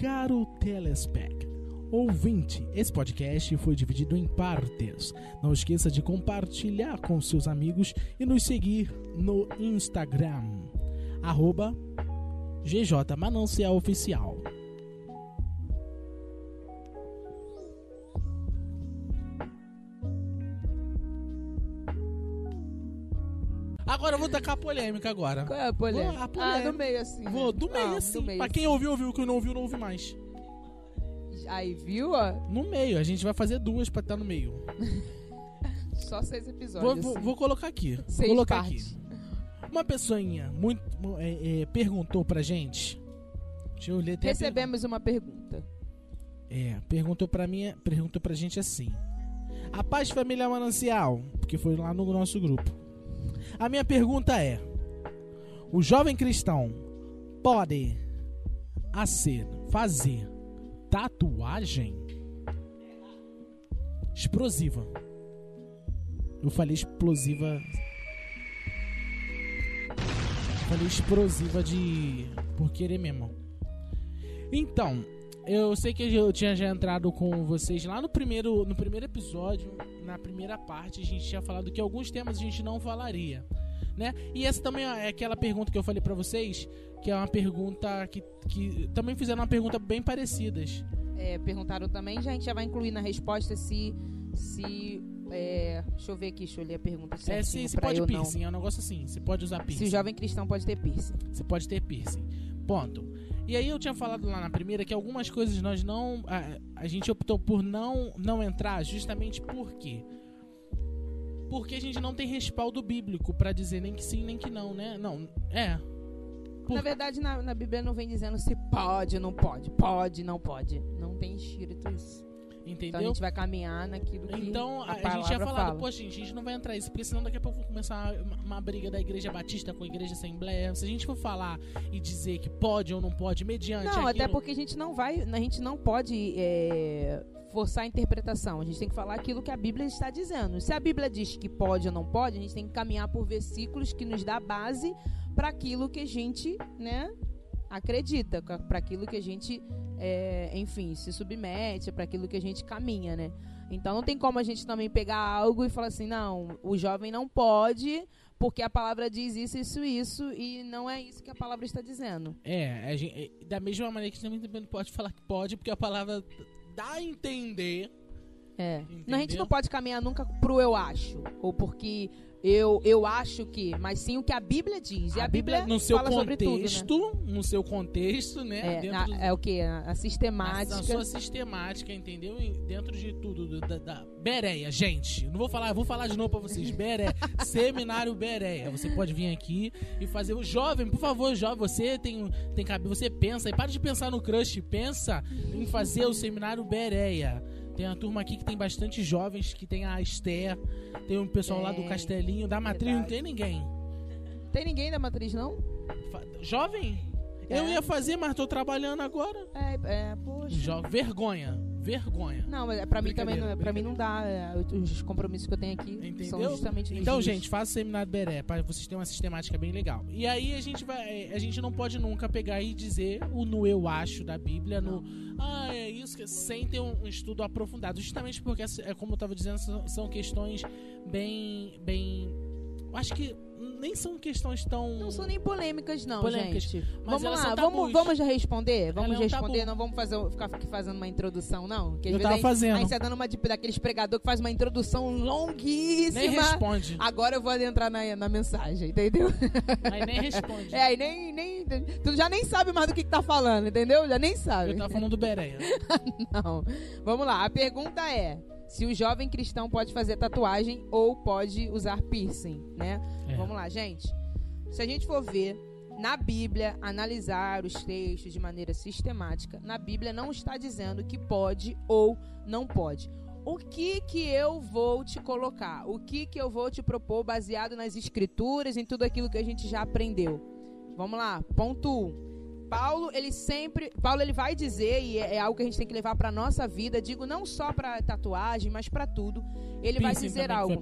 caro telespec. Ouvinte, esse podcast foi dividido em partes. Não esqueça de compartilhar com seus amigos e nos seguir no Instagram, arroba GJ Manancial Oficial. Vou tacar a polêmica agora. Qual é a polêmica? Vou- a polêmica. Ah, no meio assim. né? Vou do meio Ah, assim. meio, pra quem assim. ouviu, ouviu. Quem não ouviu, não ouve mais. Aí, viu, ó? No meio, a gente vai fazer duas pra estar no meio. Só seis Vou, episódios. vou- assim. vou colocar aqui. Vou Seis colocar partes. aqui. Uma pessoinha muito é, é, perguntou pra gente. Deixa eu ler até Recebemos uma pergunta. pergunta. É, perguntou pra mim, perguntou pra gente assim. A paz família manancial, porque foi lá no nosso grupo. A minha pergunta é: o jovem cristão pode a ser fazer tatuagem explosiva? Eu falei explosiva. Falei explosiva de. por querer mesmo. Então, eu sei que eu tinha já entrado com vocês lá no primeiro, no primeiro episódio, na primeira parte, a gente tinha falado que alguns temas a gente não falaria, né? E essa também é aquela pergunta que eu falei pra vocês, que é uma pergunta que, que também fizeram uma pergunta bem parecidas. É, perguntaram também, já a gente já vai incluir na resposta se. se é, deixa eu ver aqui, deixa eu ler a pergunta É, se, se pode piercing, é um negócio assim, você pode usar não. piercing. Se o jovem cristão pode ter piercing. Você pode ter piercing. Ponto. E aí eu tinha falado lá na primeira que algumas coisas nós não. A, a gente optou por não, não entrar justamente por quê? Porque a gente não tem respaldo bíblico pra dizer nem que sim, nem que não, né? Não, é. Por- Na verdade, na, na Bíblia não vem dizendo se pode não pode. Pode, não pode. Não tem escrito isso. Então a Entendeu? gente vai caminhar naquilo que Então a, a, a gente tinha falado, fala. poxa, gente, a gente não vai entrar isso, porque senão daqui a pouco vai começar uma, uma briga da igreja batista com a igreja assembleia. Se a gente for falar e dizer que pode ou não pode, mediante. Não, até aquilo- porque a gente não vai, a gente não pode é, forçar a interpretação. A gente tem que falar aquilo que a Bíblia está dizendo. Se a Bíblia diz que pode ou não pode, a gente tem que caminhar por versículos que nos dá base para aquilo que a gente, né, acredita, para aquilo que a gente, é, enfim, se submete, para aquilo que a gente caminha, né? Então não tem como a gente também pegar algo e falar assim, não, o jovem não pode porque a palavra diz isso, isso, isso e não é isso que a palavra está dizendo. É, gente- é, da mesma maneira que a gente também não pode falar que pode, porque a palavra dá a entender. É. Entendeu? A gente não pode caminhar nunca pro eu acho. Ou porque eu, eu acho que. Mas sim o que a Bíblia diz. E a, Bíblia, no seu sobre tudo, né? contexto, no seu contexto, né? É, na- do- é o que? A, a sistemática. na sua sistemática, entendeu? Dentro de tudo, do- da, da Bereia, gente. Não vou falar, vou falar de novo pra vocês. Bereia, Seminário Bereia. Você pode vir aqui e fazer o jovem, por favor, jovem, você tem tem cabelo, você pensa e para de pensar no crush, pensa em fazer o Seminário Bereia. Tem uma turma aqui que tem bastante jovens, que tem a Esther, tem um pessoal lá do Castelinho, da Matriz não tem ninguém. Tem ninguém da matriz, não? Fa- Jovem? Eu É. ia fazer, mas tô trabalhando agora. É, é poxa. Jo vergonha, vergonha. Não, mas pra mim também não, Brincadeira, pra mim não dá. é, os compromissos que eu tenho aqui são Entendeu? justamente nos Então, dias. gente, faça o seminário Beré para vocês terem uma sistemática bem legal. E aí a gente vai, a gente não pode nunca pegar e dizer o no eu acho da Bíblia, no ah, é isso que sem ter um, estudo aprofundado, justamente porque é como eu tava dizendo, são, são questões bem bem eu acho que nem são questões tão Não são nem polêmicas, não, Polêmicas, gente. mas Vamos elas lá, são vamos, vamos já responder? Vamos é um responder, tabu. não vamos fazer, ficar aqui fazendo uma introdução, não? Que às Eu vezes tava a gente- fazendo. A gente tá dando uma tipo, daqueles pregador que faz uma introdução longuíssima. nem responde, Agora eu vou adentrar na, na mensagem, entendeu? mas nem responde. É, e nem, nem. Tu já nem sabe mais do que, que tá falando, entendeu? Já nem sabe. Eu tava falando do Bereia. Não. Vamos lá, a pergunta é: se o jovem cristão pode fazer tatuagem ou pode usar piercing, né? É. Vamos lá, gente. Se a gente for ver na Bíblia, analisar os textos de maneira sistemática, na Bíblia não está dizendo que pode ou não pode. O que que eu vou te colocar? O que que eu vou te propor baseado nas escrituras, em tudo aquilo que a gente já aprendeu? Vamos lá, ponto 1. Um. Paulo, ele sempre, Paulo ele vai dizer e é, é algo que a gente tem que levar para nossa vida, digo não só para tatuagem, mas para tudo. Ele vai Piercing dizer que foi algo.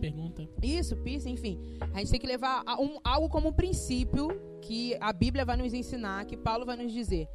Isso, piercing, enfim. A gente tem que levar um- algo como um princípio que a Bíblia vai nos ensinar, que Paulo vai nos dizer.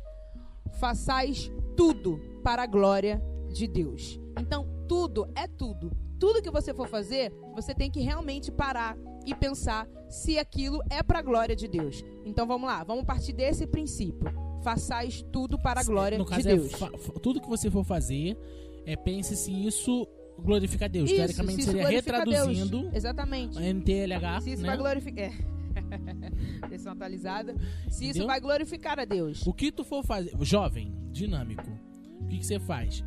Façais tudo para a glória de Deus. Então, tudo é tudo. Tudo que você for fazer, você tem que realmente parar e pensar se aquilo é para a glória de Deus. Então vamos lá, vamos partir desse princípio. Façais tudo para a glória no caso de é Deus. fa- tudo que você for fazer, é, pense se isso glorifica a Deus. Isso, Teoricamente se isso seria a Deus. retraduzindo Exatamente. NTLH, Se isso né? vai glorificar. É. Versão atualizada. Se isso Entendeu? vai glorificar a Deus. O que tu for fazer, jovem, dinâmico, o que, que você faz?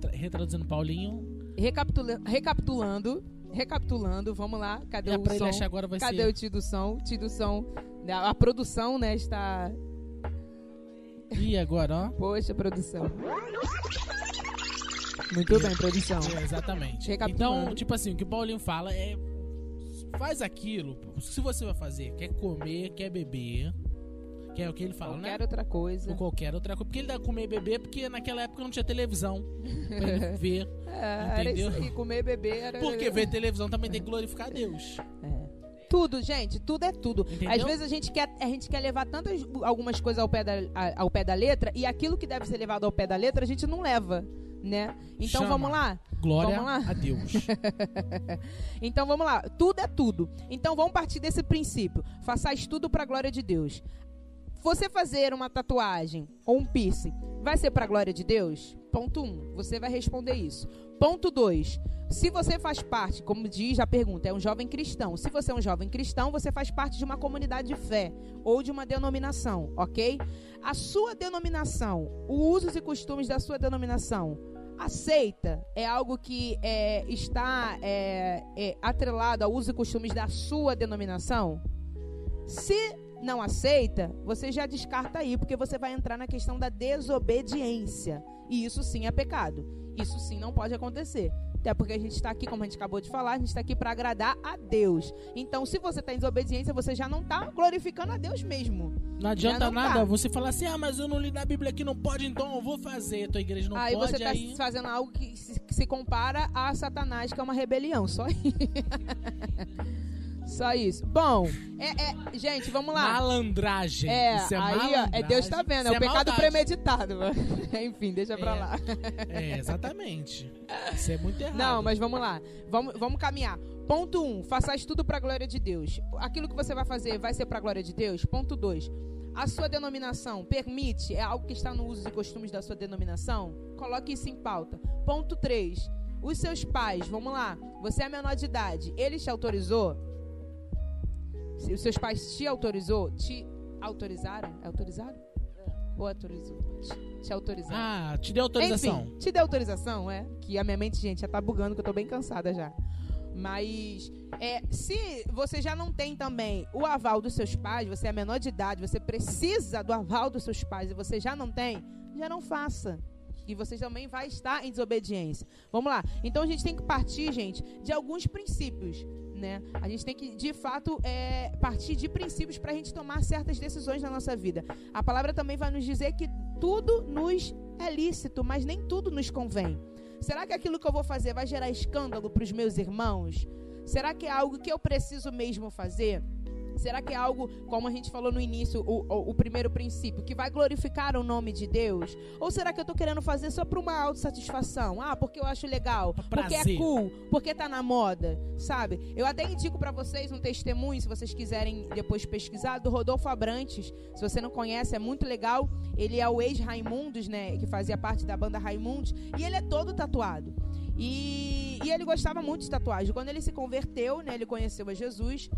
Tra- Retraduzindo Paulinho, Recapitula- recapitulando, recapitulando, vamos lá. Cadê é o som? agora vai Cadê ser. o tio do som? Tio do som. né, A produção, né, está... E agora, ó. Poxa, produção. Muito bem, produção. É, exatamente. Então, tipo assim, o que o Paulinho fala é. Faz aquilo. Se você vai fazer, quer comer, quer beber. Que é o que ele fala, Qualquer né? outra coisa. Ou qualquer outra coisa. Porque ele dá comer e beber, porque naquela época não tinha televisão pra ele ver. É, era isso Entendeu? aí, comer e beber era... Porque ver televisão também tem que glorificar a Deus. É. Tudo, gente, tudo é tudo. Entendeu? Às vezes a gente quer, a gente quer levar tantas algumas coisas ao pé, da, ao pé da letra e aquilo que deve ser levado ao pé da letra a gente não leva, né? Então Chama. vamos lá. Glória Vamos lá? a Deus. Então vamos lá. Tudo é tudo. Então vamos partir desse princípio. Façais tudo para a glória de Deus. Você fazer uma tatuagem ou um piercing vai ser para a glória de Deus? Ponto 1. Um, você vai responder isso. Ponto 2. Se você faz parte, como diz a pergunta, é um jovem cristão. Se você é um jovem cristão, você faz parte de uma comunidade de fé ou de uma denominação, ok? A sua denominação, os usos e costumes da sua denominação, aceita? É algo que é, está é, é, atrelado ao uso e costumes da sua denominação? Se não aceita, você já descarta aí, porque você vai entrar na questão da desobediência. E isso sim é pecado. Isso sim não pode acontecer. Até porque a gente está aqui, como a gente acabou de falar, a gente está aqui para agradar a Deus. Então, se você está em desobediência, você já não está glorificando a Deus mesmo. Não adianta não nada tá. você falar assim, ah, mas eu não li na Bíblia que não pode, então eu vou fazer. Tua igreja não aí pode, você está aí... fazendo algo que se, que se compara a Satanás, que é uma rebelião. Só isso. Só isso. Bom, é, é- gente, vamos lá. Malandragem. É, Isso é aí ó, é malandragem. Deus tá vendo, é Isso o pecado maldade. premeditado. Enfim, deixa pra É. lá. É, exatamente. Isso é muito errado. Não, mas vamos lá. Vamos, vamos caminhar. Ponto 1, um, façais tudo pra glória de Deus. Aquilo que você vai fazer vai ser pra glória de Deus? Ponto 2. A sua denominação permite, é algo que está no uso e costumes da sua denominação? Coloque isso em pauta. Ponto 3. Os seus pais, vamos lá. Você é menor de idade, ele te autorizou? Se os seus pais te autorizou, te autorizaram? É autorizado? Ou autorizou? Te, te autorizaram? Ah, te deu autorização. Enfim, te deu autorização, é? Que a minha mente, gente, já tá bugando, que eu tô bem cansada já. Mas, é, se você já não tem também o aval dos seus pais, você é menor de idade, você precisa do aval dos seus pais e você já não tem, já não faça. E você também vai estar em desobediência. Vamos lá. Então a gente tem que partir, gente, de alguns princípios. Né? A gente tem que, de fato, é, partir de princípios para a gente tomar certas decisões na nossa vida. A palavra também vai nos dizer que tudo nos é lícito, mas nem tudo nos convém. Será que aquilo que eu vou fazer vai gerar escândalo para os meus irmãos? Será que é algo que eu preciso mesmo fazer? Será que é algo, como a gente falou no início, o, o, o primeiro princípio, que vai glorificar o nome de Deus? Ou será que eu tô querendo fazer só para uma autossatisfação? Ah, porque eu acho legal, Pra porque é prazer. cool, porque tá na moda, sabe? Eu até indico para vocês um testemunho, se vocês quiserem depois pesquisar, do Rodolfo Abrantes. Se você não conhece, é muito legal. Ele é o ex-Raimundos, né? Que fazia parte da banda Raimundos. E ele é todo tatuado. E, e ele gostava muito de tatuagem. Quando ele se converteu, né? Ele conheceu a Jesus.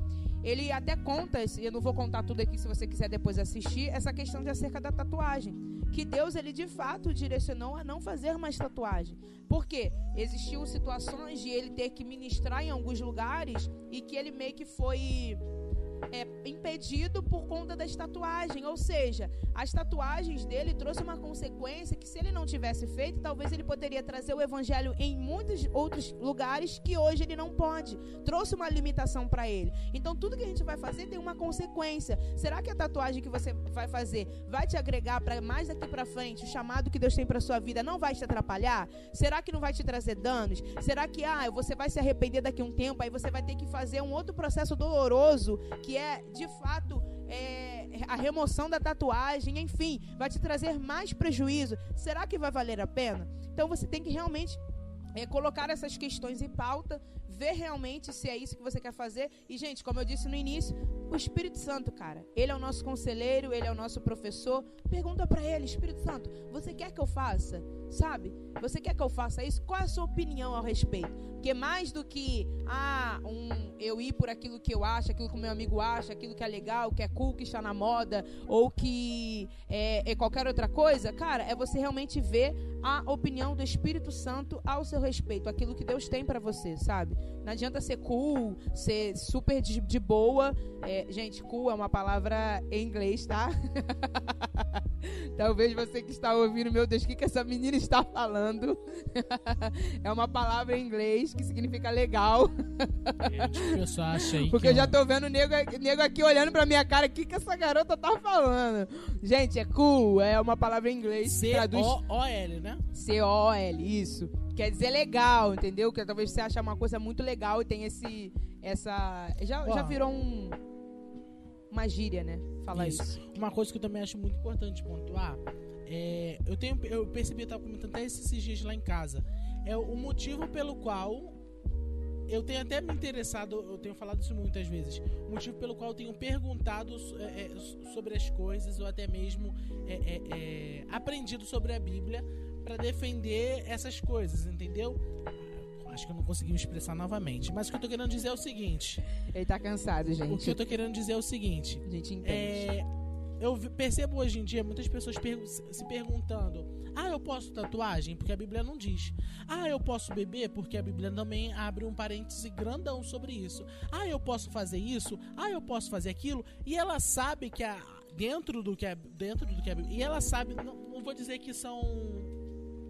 Ele até conta, eu não vou contar tudo aqui se você quiser depois assistir, essa questão de acerca da tatuagem. Que Deus, ele de fato direcionou a não fazer mais tatuagem. Por quê? Existiam situações de ele ter que ministrar em alguns lugares e que ele meio que foi é, impedido por conta das tatuagens. Ou seja, as tatuagens dele trouxe uma consequência que se ele não tivesse feito, talvez ele poderia trazer o evangelho em muitos outros lugares que hoje ele não pode. Trouxe uma limitação para ele. Então tudo que a gente vai fazer tem uma consequência. Será que a tatuagem que você vai fazer vai te agregar para mais daqui para frente? O chamado que Deus tem para sua vida não vai te atrapalhar? Será que não vai te trazer danos? Será que ah, você vai se arrepender daqui a um tempo, aí você vai ter que fazer um outro processo doloroso que é de fato é, a remoção da tatuagem, enfim, vai te trazer mais prejuízo. Será que vai valer a pena? Então você tem que realmente é, colocar essas questões em pauta, ver realmente se é isso que você quer fazer. E, gente, como eu disse no início, o Espírito Santo, cara, ele é o nosso conselheiro, ele é o nosso professor. Pergunta para ele, Espírito Santo, você quer que eu faça? Sabe? Você quer que eu faça isso? Qual é a sua opinião ao respeito? Porque mais do que ah, um, eu ir por aquilo que eu acho, aquilo que o meu amigo acha, aquilo que é legal, que é cool, que está na moda, ou que é, é qualquer outra coisa, cara, é você realmente ver a opinião do Espírito Santo ao seu respeito, aquilo que Deus tem para você, sabe? Não adianta ser cool, ser super de, de boa. É, gente, cool é uma palavra em inglês, tá? Talvez você que está ouvindo, meu Deus, o que, que essa menina está falando? é uma palavra em inglês que significa legal. aí Porque eu é já tô vendo o nego, nego aqui olhando pra minha cara, o que, que essa garota tá falando? Gente, é cool, é uma palavra em inglês. C-O-O-L, né? C-O-L, isso. Quer dizer legal, entendeu? Que talvez você ache uma coisa muito legal e tem esse. Essa. Já, já virou um. Uma gíria, né? Falar isso. isso. Uma coisa que eu também acho muito importante pontuar. É, eu, tenho, eu percebi, eu tava comentando até esses dias lá em casa. É o motivo pelo qual eu tenho até me interessado, eu tenho falado isso muitas vezes, o motivo pelo qual eu tenho perguntado é, é, sobre as coisas, ou até mesmo é, é, aprendido sobre a Bíblia para defender essas coisas, entendeu? Acho que eu não consegui me expressar novamente. Mas o que eu tô querendo dizer é o seguinte. Ele tá cansado, gente. O que eu tô querendo dizer é o seguinte. A gente entende. É, eu percebo hoje em dia muitas pessoas per se perguntando: Ah, eu posso tatuagem? Porque a Bíblia não diz. Ah, eu posso beber? Porque a Bíblia também abre um parêntese grandão sobre isso. Ah, eu posso fazer isso? Ah, eu posso fazer aquilo? E ela sabe que a, dentro do que é dentro do que é e ela sabe não, não vou dizer que são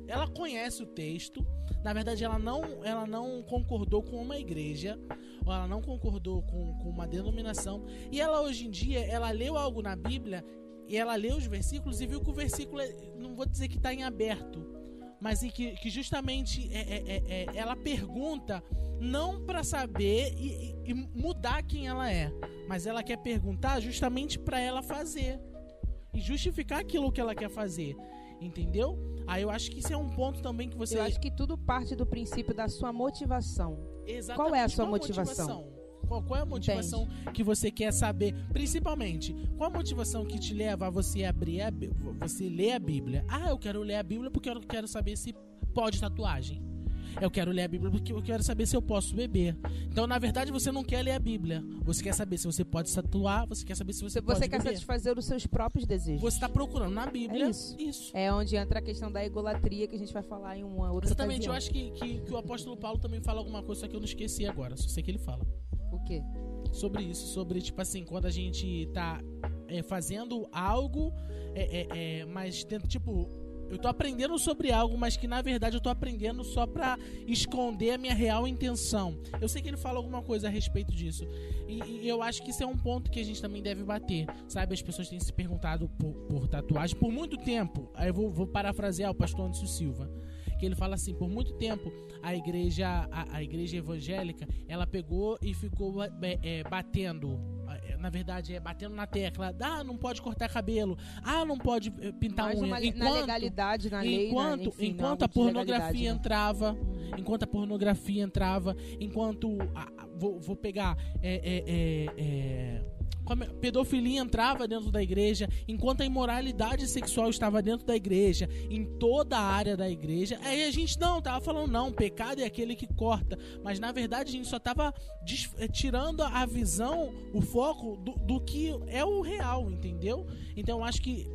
ela conhece o texto. Na verdade, ela não, ela não concordou com uma igreja, ou ela não concordou com, com uma denominação. E ela hoje em dia, ela leu algo na Bíblia e ela leu os versículos e viu que o versículo, é, não vou dizer que está em aberto, mas que, que justamente é, é, é, é ela pergunta não para saber e, e, mudar quem ela é, mas ela quer perguntar justamente para ela fazer e justificar aquilo que ela quer fazer, entendeu? Aí eu acho que isso é um ponto também que você. Eu acho que tudo parte do princípio da sua motivação. Exatamente. Qual é a sua motivação? motivação? Qual, qual, é a motivação Entende? que você quer saber? Principalmente, qual a motivação que te leva a você abrir a, você ler a Bíblia? Ah, eu quero ler a Bíblia porque eu quero saber se pode tatuagem. Eu quero ler a Bíblia porque eu quero saber se eu posso beber. Então, na verdade, você não quer ler a Bíblia. Você quer saber se você pode tatuar, você quer saber se você, você pode Você quer beber. satisfazer os seus próprios desejos. Você está procurando na Bíblia é isso. isso. É onde entra a questão da egolatria que a gente vai falar em uma outra Exatamente. Ocasião. Eu acho que, que, que, o apóstolo Paulo também fala alguma coisa, só que eu não esqueci agora. Só sei que ele fala. O quê? Sobre isso. Sobre, tipo assim, quando a gente tá é, fazendo algo, é, é, é mas tipo eu tô aprendendo sobre algo, mas que na verdade eu tô aprendendo só pra esconder a minha real intenção. Eu sei que ele fala alguma coisa a respeito disso. E, e eu acho que isso é um ponto que a gente também deve bater. Sabe, as pessoas têm se perguntado por, por tatuagem por muito tempo. Aí eu vou, vou parafrasear o pastor Anderson Silva que ele fala assim, por muito tempo a igreja a, a igreja evangélica ela pegou e ficou é, batendo na verdade é batendo na tecla. Ah não pode cortar cabelo. Ah não pode é, pintar Mais unha. uma, enquanto, na legalidade na lei enquanto na, enfim, enquanto a pornografia né? entrava enquanto a pornografia entrava enquanto a, vou, vou pegar é, é, é pedofilia entrava dentro da igreja, enquanto a imoralidade sexual estava dentro da igreja, em toda a área da igreja. Aí a gente não tava falando não, pecado é aquele que corta, mas na verdade a gente só tava eh, tirando a visão, o foco do, do que é o real, entendeu? Então acho que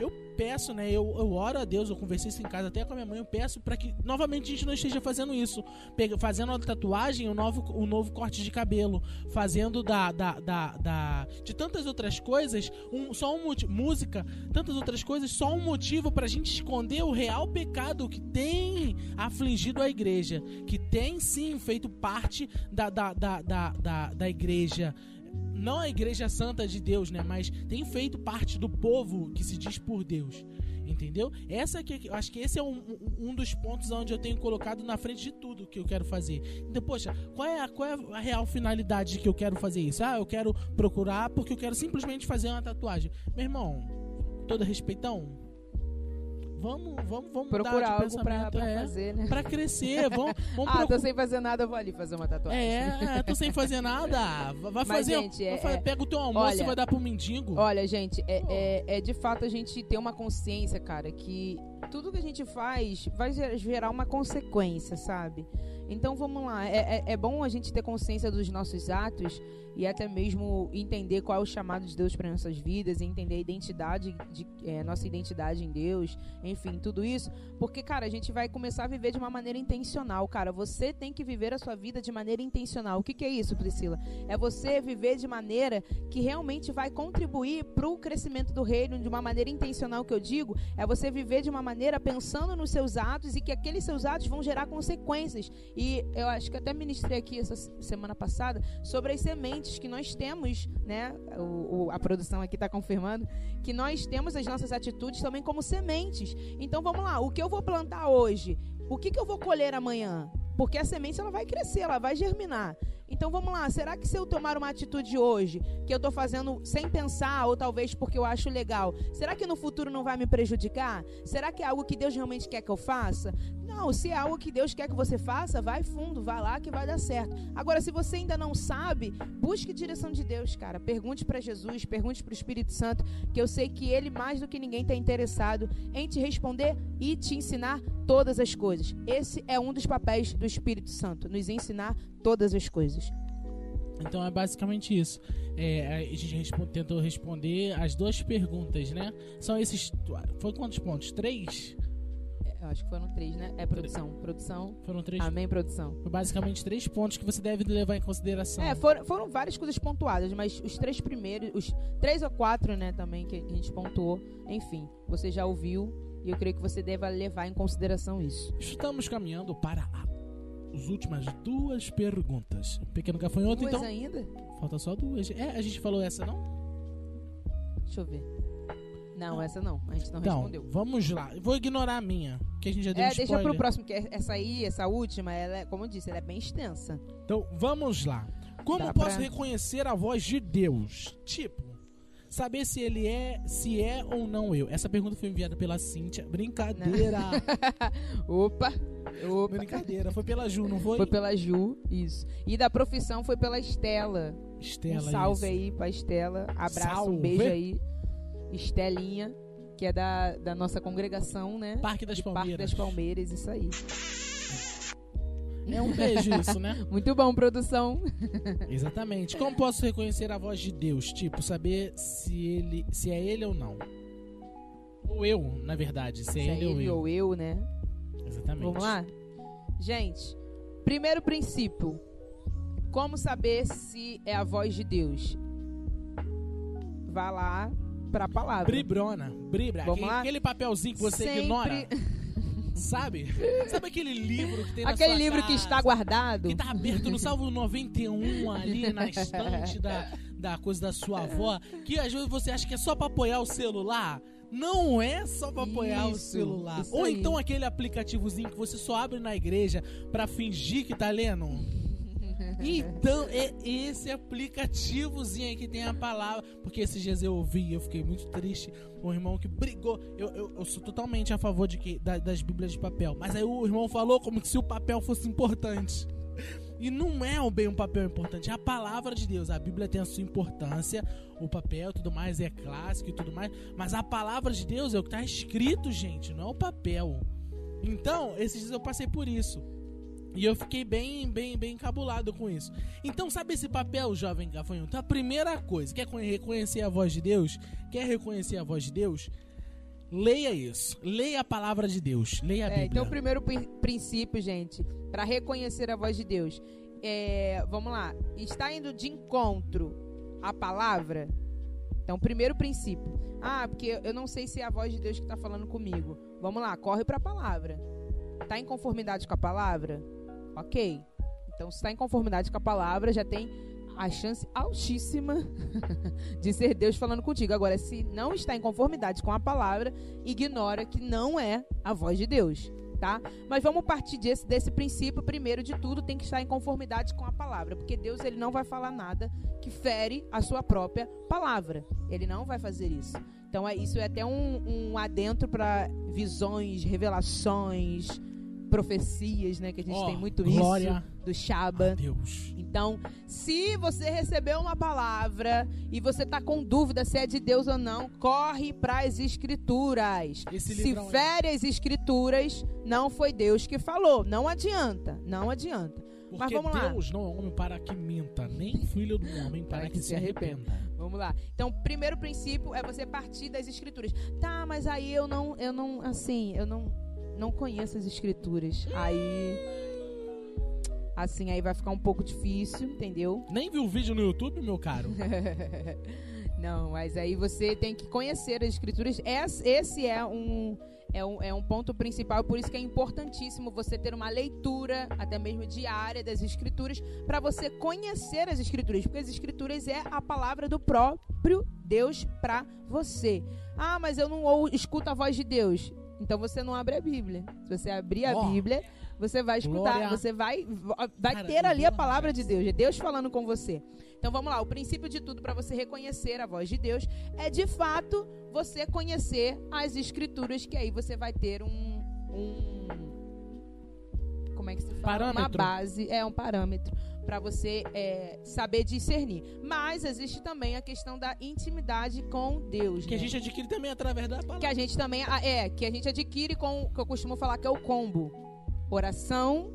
eu, peço, né? Eu, eu oro a Deus, eu conversei isso em casa até com a minha mãe, eu peço para que novamente a gente não esteja fazendo isso. Pega, fazendo a tatuagem, o novo, o novo corte de cabelo, fazendo da, da, da, da de tantas outras coisas, um, só um música, tantas outras coisas, só um motivo pra gente esconder o real pecado que tem afligido a igreja, que tem sim feito parte da, da, da, da, da, da igreja não a igreja santa de Deus, né? Mas tem feito parte do povo que se diz por Deus. Entendeu? Essa que acho que esse é um, um dos pontos onde eu tenho colocado na frente de tudo que eu quero fazer. Então, poxa, qual é, a, qual é a real finalidade que eu quero fazer isso? Ah, eu quero procurar porque eu quero simplesmente fazer uma tatuagem. Meu irmão, todo respeitão, vamos, vamos, vamos procurar algo pra, pra é, fazer, né? Pra crescer, vamos, vamos Ah, tô sem fazer nada, eu vou ali fazer uma tatuagem. É, é tô sem fazer nada. Vai fazer. gente, é, vai, é, pega o teu almoço olha, e vai dar pro mendigo. Olha, gente, é, é, é de fato a gente ter uma consciência, cara, que tudo que a gente faz vai gerar uma consequência, sabe? Então vamos lá, é, é, é, bom a gente ter consciência dos nossos atos e até mesmo entender qual é o chamado de Deus para nossas vidas, entender a identidade, de, é, nossa identidade em Deus, enfim, tudo isso, porque, cara, a gente vai começar a viver de uma maneira intencional, cara. Você tem que viver a sua vida de maneira intencional. O que, que é isso, Priscila? É você viver de maneira que realmente vai contribuir para o crescimento do reino de uma maneira intencional, que eu digo, é você viver de uma maneira pensando nos seus atos e que aqueles seus atos vão gerar consequências. E eu acho que até ministrei aqui essa semana passada sobre as sementes que nós temos, né? O, o, a produção aqui está confirmando que nós temos as nossas atitudes também como sementes. Então vamos lá, o que eu vou plantar hoje? O que, que eu vou colher amanhã? Porque a semente ela vai crescer, ela vai germinar. Então vamos lá, será que se eu tomar uma atitude hoje, que eu estou fazendo sem pensar, ou talvez porque eu acho legal, será que no futuro não vai me prejudicar? Será que é algo que Deus realmente quer que eu faça? Não, se é algo que Deus quer que você faça, vai fundo, vai lá que vai dar certo. Agora, se você ainda não sabe, busque direção de Deus, cara. Pergunte para Jesus, pergunte para o Espírito Santo, que eu sei que ele mais do que ninguém está interessado em te responder e te ensinar todas as coisas. Esse é um dos papéis do Espírito Santo, nos ensinar todas as coisas. Então é basicamente isso. É, a gente responde, tentou responder as duas perguntas, né? São esses. Foi quantos pontos? Três? Eu acho que foram três, né? É produção. Produção. Foram três. Amém, produção. Foi basicamente três pontos que você deve levar em consideração. É, foram, foram várias coisas pontuadas, mas os três primeiros, os três ou quatro, né, também, que a gente pontuou. Enfim, você já ouviu e eu creio que você deva levar em consideração isso. Estamos caminhando para as últimas duas perguntas. Pequeno gafanhoto, duas então. ainda? Falta só duas. É, a gente falou essa, não? Deixa eu ver. Não, essa não. A gente não então, respondeu. Vamos lá. Eu vou ignorar a minha, que a gente já deu É, um deixa pro próximo, que essa aí, essa última, ela é, como eu disse, ela é bem extensa. Então, vamos lá. Como Dá posso pra- reconhecer a voz de Deus? Tipo, saber se ele é, se é ou não eu. Essa pergunta foi enviada pela Cíntia. Brincadeira. Opa! Opa! Brincadeira. Foi pela Ju, não foi? Foi pela Ju, isso. E da profissão foi pela Estela. Estela. um salve isso. aí pra Estela. Abraço, Salve. um beijo aí. Estelinha, que é da, da nossa congregação, né? Parque das De Parque Palmeiras. das Palmeiras, isso aí. É um beijo isso, né? Muito bom, produção. Exatamente. Como posso reconhecer a voz de Deus? Tipo, saber se ele, se é ele ou não. Ou eu, na verdade, se é Se é ele, ou ele eu. ou eu, né? Exatamente. Vamos lá? Gente, primeiro princípio. Como saber se é a voz de Deus? Vá lá pra palavra. Bribrona, bribra. Vamos aquele, lá? aquele papelzinho que você Sempre- ignora. Sabe? Sabe aquele livro que tem na Aquele livro que casa, está guardado. Que tá aberto no Salvo 91 ali na estante da, da coisa da sua avó. Que às vezes você acha que é só pra apoiar o celular. Não é só pra apoiar o Isso, celular. isso Ou então aquele aplicativozinho que você só abre na igreja pra fingir que tá lendo. Então, é esse aplicativozinho aí que tem a palavra. Porque esses dias eu ouvi e eu fiquei muito triste. Um irmão que brigou. Eu, eu, eu sou totalmente a favor de que, da- das Bíblias de papel. Mas aí o irmão falou como se o papel fosse importante. E não é um bem um papel importante, é a palavra de Deus. A Bíblia tem a sua importância, o papel e tudo mais é clássico e tudo mais. Mas a palavra de Deus é o que está escrito, gente, não é o papel. Então, esses dias eu passei por isso. E eu fiquei bem, bem, bem encabulado com isso. Então, sabe esse papel, jovem gafanhoto? A primeira coisa, quer conhe- reconhecer a voz de Deus? Quer reconhecer a voz de Deus? Leia isso. Leia a palavra de Deus. Leia a É, Bíblia. então, o primeiro pri- princípio, gente, para reconhecer a voz de Deus, é, vamos lá, está indo de encontro à palavra. Então, primeiro princípio. Ah, porque eu não sei se é a voz de Deus que está falando comigo. Vamos lá, corre para a palavra. Está em conformidade com a palavra? Ok. Então, se está em conformidade com a palavra, já tem a chance altíssima de ser Deus falando contigo. Agora, se não está em conformidade com a palavra, ignora que não é a voz de Deus, tá? Mas vamos partir desse, desse princípio. Primeiro de tudo, tem que estar em conformidade com a palavra, porque Deus ele não vai falar nada que fere a sua própria palavra. Ele não vai fazer isso. Então, é, isso é até um, um adentro para visões, revelações, profecias, né? Que a gente Ó, tem muito glória isso do Shaba. Deus. Então, se você recebeu uma palavra e você tá com dúvida se é de Deus ou não, corre para as escrituras. Esse Se fere as escrituras, não foi Deus que falou. Não adianta, não adianta. Mas Porque vamos lá. Deus não é homem para que minta, nem filho do homem para, que, se arrependa. Vamos lá. Então, o primeiro princípio é você partir das escrituras. Tá, mas aí eu não, eu não, assim, eu não, não conheço as escrituras. Aí, assim, aí vai ficar um pouco difícil, entendeu? Nem viu o vídeo no YouTube, meu caro? Não, mas aí você tem que conhecer as escrituras. Esse é um, é um, é um ponto principal, por isso que é importantíssimo você ter uma leitura, até mesmo diária, das escrituras, para você conhecer as escrituras, porque as escrituras é a palavra do próprio Deus para você. Ah, mas eu não ou, escuto a voz de Deus. Então você não abre a Bíblia. Se você abrir a Ó, Bíblia, você vai escutar, glória. você vai, vai Cara, ter ali a palavra de Deus, é Deus falando com você. Então vamos lá, o princípio de tudo para você reconhecer a voz de Deus é de fato você conhecer as escrituras, que aí você vai ter um. um como é que se fala? Uma Parâmetro. base, é um parâmetro para você é, saber discernir. Mas existe também a questão da intimidade com Deus. Que a né? gente adquire também através da palavra. que a gente também ah, é que a gente adquire com que eu costumo falar que é o combo oração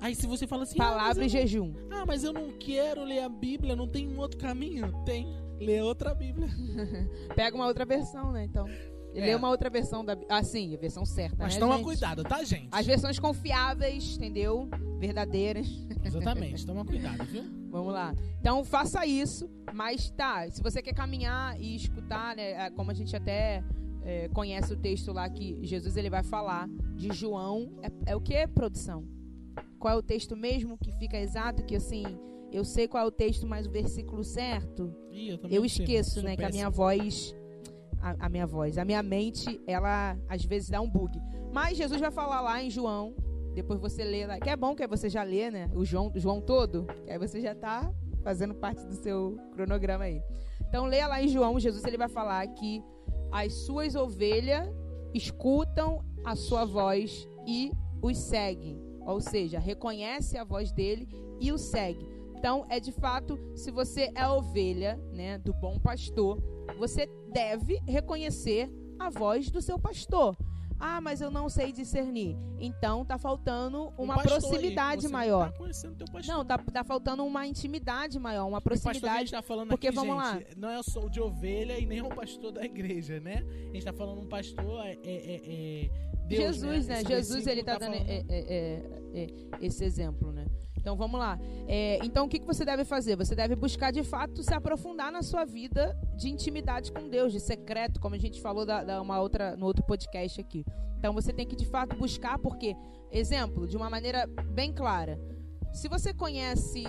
Aí se você fala assim, palavra ah, e jejum ah, mas eu não quero ler a Bíblia, não tem um outro caminho. Tem, lê outra Bíblia. pega uma outra versão né então É. lê uma outra versão da ah sim a versão certa Mas né, toma gente? cuidado, tá, gente? as versões confiáveis entendeu verdadeiras Exatamente, toma cuidado, viu? Vamos lá. Então faça isso, mas tá, se você quer caminhar e escutar, né, é, como a gente até é, conhece o texto lá que Jesus ele vai falar de João, é, é o que produção? Qual é o texto mesmo que fica exato que assim, eu sei qual é o texto, mas o versículo certo, Ih, eu eu sei, esqueço, sou né, que a minha voz a, a minha voz, a minha mente, ela às vezes dá um bug. Mas Jesus vai falar lá em João, depois você lê lá, que é bom que você já lê, né? O João, João todo, que aí você já tá fazendo parte do seu cronograma aí. Então leia lá em João, Jesus ele vai falar que as suas ovelhas escutam a sua voz e os seguem. Ou seja, reconhece a voz dele e o segue. Então, é de fato, se você é ovelha, né, do bom pastor, você deve reconhecer a voz do seu pastor. Ah, mas eu não sei discernir. Então tá faltando Um uma aí, proximidade você não maior. Tá. Não, tá, tá faltando uma intimidade maior, uma a proximidade. gente tá porque aqui, vamos gente, não é só de ovelha e nem o pastor da igreja, né? A gente tá falando um pastor, é, é, é- é Deus, Jesus, né? Esse Jesus, ele versículo tá, dando falando- é, é, esse exemplo, né? Então vamos lá. É, então o que, que você deve fazer? Você deve buscar de fato se aprofundar na sua vida de intimidade com Deus, de secreto, como a gente falou da, da uma outra, no outro podcast aqui. Então você tem que de fato buscar, porque, exemplo, de uma maneira bem clara, se você conhece,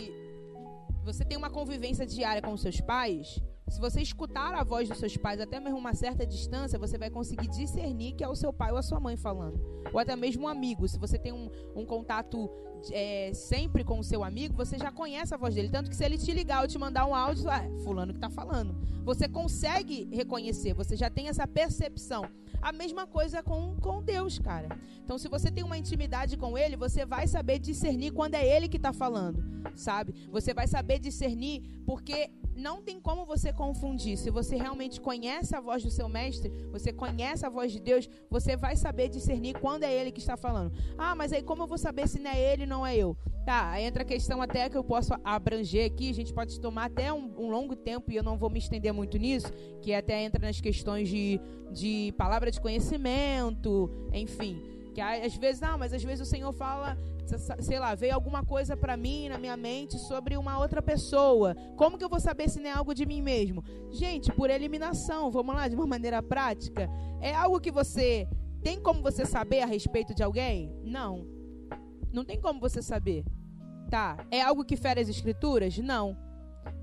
você tem uma convivência diária com seus pais, se você escutar a voz dos seus pais até mesmo uma certa distância, você vai conseguir discernir que é o seu pai ou a sua mãe falando. Ou até mesmo um amigo. Se você tem um, um contato é, sempre com o seu amigo, você já conhece a voz dele. Tanto que se ele te ligar ou te mandar um áudio, ah, é fulano que tá falando. Você consegue reconhecer, você já tem essa percepção. A mesma coisa com, com Deus, cara. Então, se você tem uma intimidade com Ele, você vai saber discernir quando é Ele que está falando, sabe? Você vai saber discernir porque não tem como você confundir. Se você realmente conhece a voz do seu mestre, você conhece a voz de Deus, você vai saber discernir quando é Ele que está falando. Ah, mas aí como eu vou saber se não é Ele não é eu? Tá, aí entra a questão até que eu posso abranger aqui, a gente pode tomar até um, um longo tempo e eu não vou me estender muito nisso, que até entra nas questões de, de palavra de conhecimento, enfim. Que às vezes, não, mas às vezes o Senhor fala, sei lá, veio alguma coisa pra mim na minha mente sobre uma outra pessoa. Como que eu vou saber se não é algo de mim mesmo? Gente, por eliminação, vamos lá, de uma maneira prática. É algo que você tem como você saber a respeito de alguém? Não. Não tem como você saber. Tá. É algo que fere as escrituras? Não.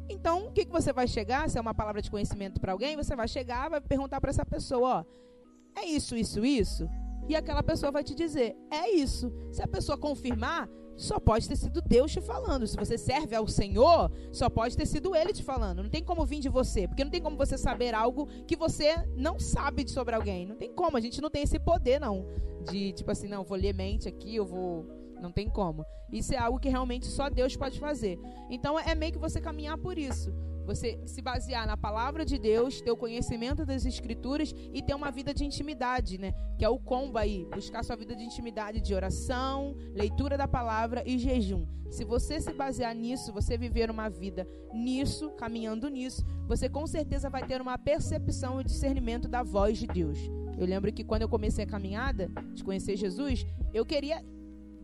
Então, o que, que você vai chegar? Se é uma palavra de conhecimento para alguém, você vai chegar, vai perguntar para essa pessoa, ó, é isso, isso, isso? E aquela pessoa vai te dizer, é isso. Se a pessoa confirmar, só pode ter sido Deus te falando. Se você serve ao Senhor, só pode ter sido Ele te falando. Não tem como vir de você, porque não tem como você saber algo que você não sabe sobre alguém. Não tem como, a gente não tem esse poder, não. De tipo assim, não, vou ler mente aqui, eu vou não tem como. Isso é algo que realmente só Deus pode fazer. Então é meio que você caminhar por isso. Você se basear na palavra de Deus, ter o conhecimento das escrituras e ter uma vida de intimidade, né? Que é o combo aí, buscar sua vida de intimidade de oração, leitura da palavra e jejum. Se você se basear nisso, você viver uma vida nisso, caminhando nisso, você com certeza vai ter uma percepção e discernimento da voz de Deus. Eu lembro que quando eu comecei a caminhada de conhecer Jesus, eu queria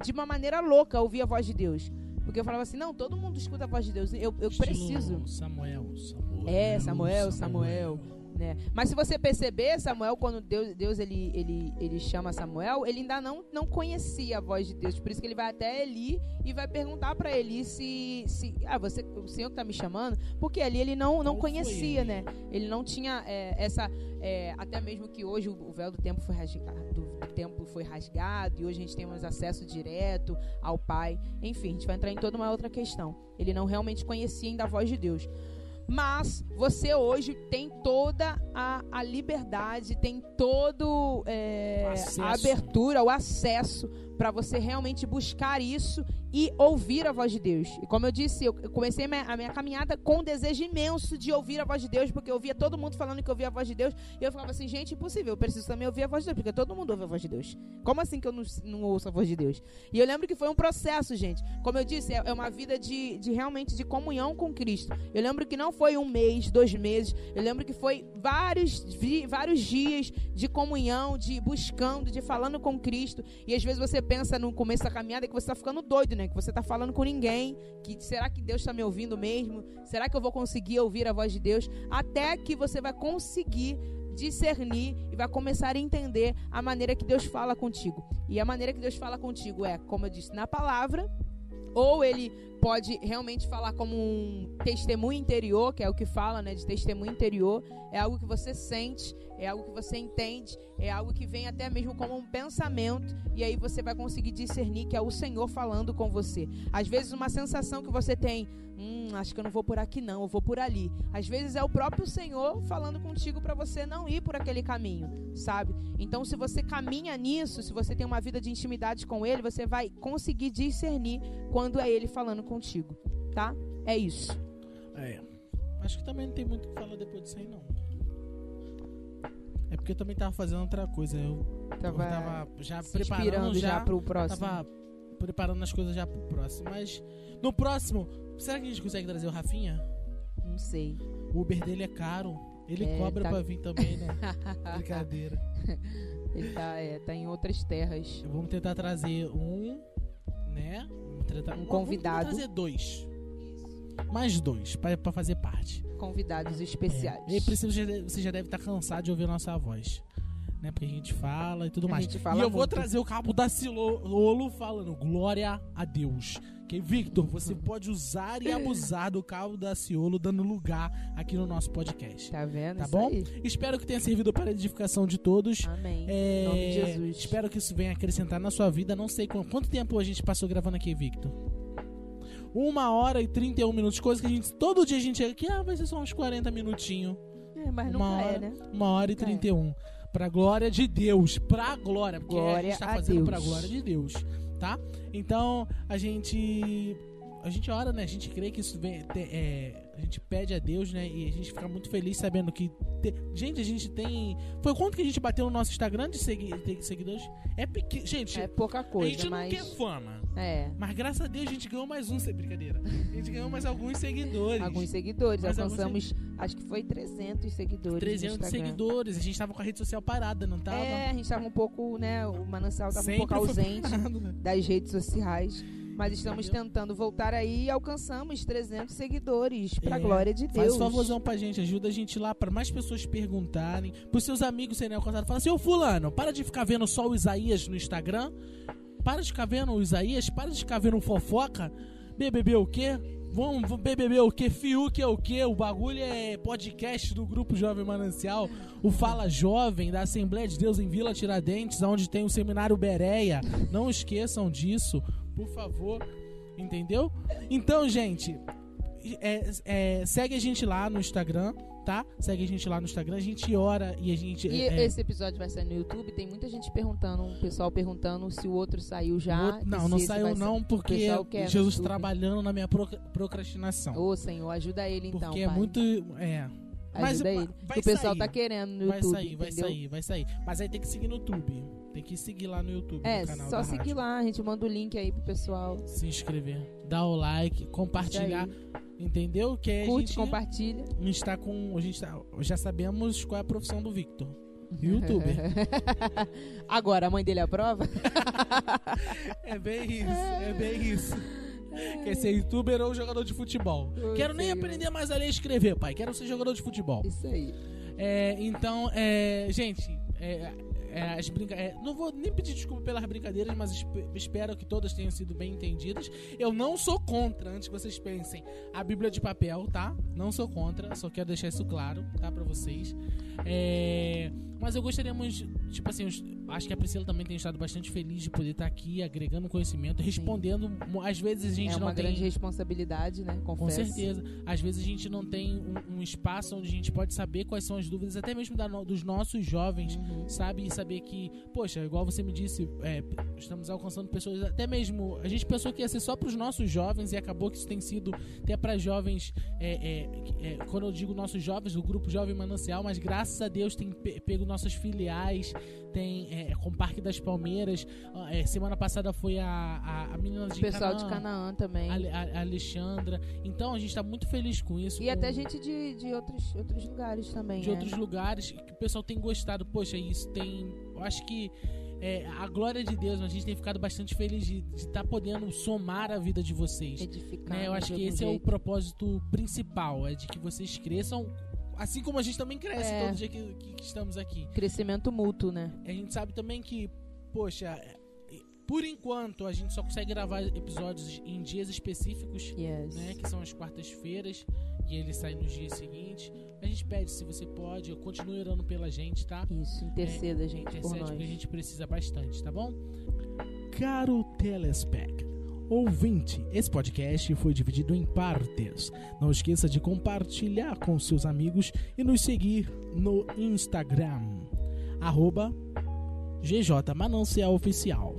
de uma maneira louca ouvir a voz de Deus. Porque eu falava assim, não, todo mundo escuta a voz de Deus. Eu, eu preciso. Samuel, Samuel. É, Samuel, Samuel. Samuel. Né? Mas se você perceber, Samuel, quando Deus, Deus ele, ele, ele chama Samuel, ele ainda não, não conhecia a voz de Deus. Por isso que ele vai até Eli e vai perguntar para Eli se, se. Ah, você, o Senhor que tá me chamando? Porque ali ele não, não conhecia, né? Ele não tinha é, essa. É, até mesmo que hoje o, véu do tempo foi rasgado, do, tempo foi rasgado e hoje a gente tem mais acesso direto ao Pai. Enfim, a gente vai entrar em toda uma outra questão. Ele não realmente conhecia ainda a voz de Deus. Mas você hoje tem toda a, a liberdade, tem todo é, a abertura, o acesso para você realmente buscar isso e ouvir a voz de Deus. E como eu disse, eu comecei a minha, caminhada com um desejo imenso de ouvir a voz de Deus, porque eu via todo mundo falando que eu ouvia a voz de Deus, e eu falava assim, gente, impossível, eu preciso também ouvir a voz de Deus, porque todo mundo ouve a voz de Deus. Como assim que eu não, não ouço a voz de Deus? E eu lembro que foi um processo, gente. Como eu disse, é, é uma vida de, de realmente de comunhão com Cristo. Eu lembro que não foi um mês, dois meses, eu lembro que foi vários, vários dias de comunhão, de buscando, de falando com Cristo, e às vezes você pensa no começo da caminhada que você está ficando doido, né? Que você está falando com ninguém. Que será que Deus está me ouvindo mesmo? Será que eu vou conseguir ouvir a voz de Deus? Até que você vai conseguir discernir e vai começar a entender a maneira que Deus fala contigo. E a maneira que Deus fala contigo é, como eu disse, na palavra, ou ele pode realmente falar como um testemunho interior, que é o que fala, né, de testemunho interior, é algo que você sente, é algo que você entende, é algo que vem até mesmo como um pensamento, e aí você vai conseguir discernir que é o Senhor falando com você. Às vezes, uma sensação que você tem, hum, acho que eu não vou por aqui não, eu vou por ali. Às vezes é o próprio Senhor falando contigo para você não ir por aquele caminho, sabe? Então, se você caminha nisso, se você tem uma vida de intimidade com Ele, você vai conseguir discernir quando é Ele falando contigo, tá? É isso. É. Acho que também não tem muito o que falar depois disso aí, não. É porque eu também tava fazendo outra coisa. Eu tava, eu tava já preparando já, já pro próximo. Tava preparando as coisas já pro próximo. Mas no próximo, será que a gente consegue trazer o Rafinha? Não sei. O Uber dele é caro. Ele é, cobra tá... pra vir também, né? Brincadeira. Ele tá, é, tá em outras terras. Vamos tentar trazer um, né? Tentar... Um convidado. Vamos trazer dois. Mais dois, pra fazer parte. Convidados especiais. É. E precisa, você já deve estar tá cansado de ouvir a nossa voz. Né? Porque a gente fala e tudo a mais. e eu muito. vou trazer o cabo da Silolo falando glória a Deus. Que Victor, você pode usar e abusar do cabo da Ciolo dando lugar aqui no nosso podcast. Tá vendo? Tá bom? Aí. Espero que tenha servido para a edificação de todos. Amém. É, nome de Jesus. Espero que isso venha acrescentar na sua vida. Não sei quanto, quanto tempo a gente passou gravando aqui, Victor. Uma hora e 31 minutos, coisa que a gente. Todo dia a gente chega aqui, ah, vai ser só uns 40 minutinhos. É, mas não uma é, hora, né? Uma hora e 31. É. Pra glória de Deus. Pra glória. Porque glória a gente tá fazendo Deus. pra glória de Deus. Tá? Então, a gente. A gente ora, né? A gente crê que isso vem. É, a gente pede a Deus, né? E a gente fica muito feliz sabendo que. Te... Gente, a gente tem. Foi quanto que a gente bateu no nosso Instagram de segui... seguidores? É pequeno. Gente. É pouca coisa. A gente mas... não quer fama. É. Mas graças a Deus a gente ganhou mais um, sem brincadeira. A gente ganhou mais alguns seguidores. Alguns seguidores. Mais Alcançamos, alguns... acho que foi 300 seguidores. 300 seguidores. A gente tava com a rede social parada, não tava? É, a gente tava um pouco, né? O Manancial tava Sempre um pouco ausente parado, né? das redes sociais. Mas estamos tentando voltar aí e alcançamos 300 seguidores. Pra é, glória de Deus. Faz favorzão pra gente, ajuda a gente lá para mais pessoas perguntarem. Pros seus amigos serem alcançados. Fala assim, ô fulano, para de ficar vendo só o Isaías no Instagram. Para de ficar vendo o Isaías, para de ficar vendo fofoca. BBB o quê? Vamos, vamos BBB o que? Fiuk é o que? O bagulho é podcast do Grupo Jovem Manancial. O Fala Jovem da Assembleia de Deus em Vila Tiradentes, onde tem o Seminário Bereia. Não esqueçam disso, por favor. Entendeu? Então, gente, é, é, segue a gente lá no Instagram, tá? Segue a gente lá no Instagram, a gente ora e a gente. E é, esse episódio vai sair no YouTube. Tem muita gente perguntando, o pessoal perguntando se o outro saiu já. não, não saiu vai não, porque Jesus trabalhando na minha pro- procrastinação. Ô, Senhor, ajuda ele então. porque é pai. muito. É. Mas Ajuda ele. vai que o pessoal sair. tá querendo no Vai YouTube. sair, vai entendeu? sair, vai sair. Mas aí tem que seguir no YouTube. Tem que seguir lá no YouTube. É, no só seguir rádio. lá, a gente manda o link aí pro pessoal. Se inscrever, dar o like, compartilhar. Entendeu? Que a Curte, gente compartilha. não está com. A gente tá- já sabemos qual é a profissão do Victor. Youtuber. Agora, a mãe dele aprova? é bem isso, é bem isso. Quer ser youtuber ou jogador de futebol? Ô, Quero nem Senhor. aprender mais a ler e escrever, pai. Quero ser jogador de futebol. Isso aí. É, então, é, gente, é, é, as brinca é, não vou nem pedir desculpa pelas brincadeiras, mas esp- espero que todas tenham sido bem entendidas. Eu não sou contra, antes que vocês pensem, a Bíblia de papel, tá? Não sou contra, só quero deixar isso claro, tá, pra vocês. É, mas eu gostaríamos, tipo assim, acho que a Priscila também tem estado bastante feliz de poder estar aqui, agregando conhecimento, respondendo. Às vezes a gente é não uma tem. grande responsabilidade, né? Com Confesso. certeza. Às vezes a gente não tem um, um espaço onde a gente pode saber quais são as dúvidas, até mesmo da dos nossos jovens, Uhum. sabe? E saber que, poxa, igual você me disse, é, estamos alcançando pessoas, até mesmo. A gente pensou que ia ser só para os nossos jovens e acabou que isso tem sido até para jovens. é, é, é, quando eu digo nossos jovens, do grupo Jovem Manancial, mas graças a Deus tem pe- pego nossas filiais, tem é, com o Parque das Palmeiras. é, semana passada foi a, a, a menina de O pessoal Canaã. de Canaã também. Ale- a- Alexandra. Então a gente tá muito feliz com isso. E com- até gente de, de outros, outros lugares também. de né? outros lugares que o pessoal tem gostado. Poxa, isso tem. Eu acho que é, a glória de Deus, a gente tem ficado bastante feliz de estar podendo somar a vida de vocês. Edificar. Né? Eu acho que esse é o jeito. propósito principal, é de que vocês cresçam. Assim como a gente também cresce É. todo dia que, que- estamos aqui. Crescimento mútuo, né? A gente sabe também que, poxa, é, por enquanto a gente só consegue gravar episódios em dias específicos Yes. né, que são as quartas-feiras e ele sai nos dias seguintes. A gente pede se você pode, continue orando pela gente, tá? Isso, interceda, É, gente, por intercede nós. porque a gente precisa bastante, tá bom? Caro telespec, ouvinte, esse podcast foi dividido em partes. Não esqueça de compartilhar com seus amigos e nos seguir no Instagram, arroba GJ Manancial Oficial.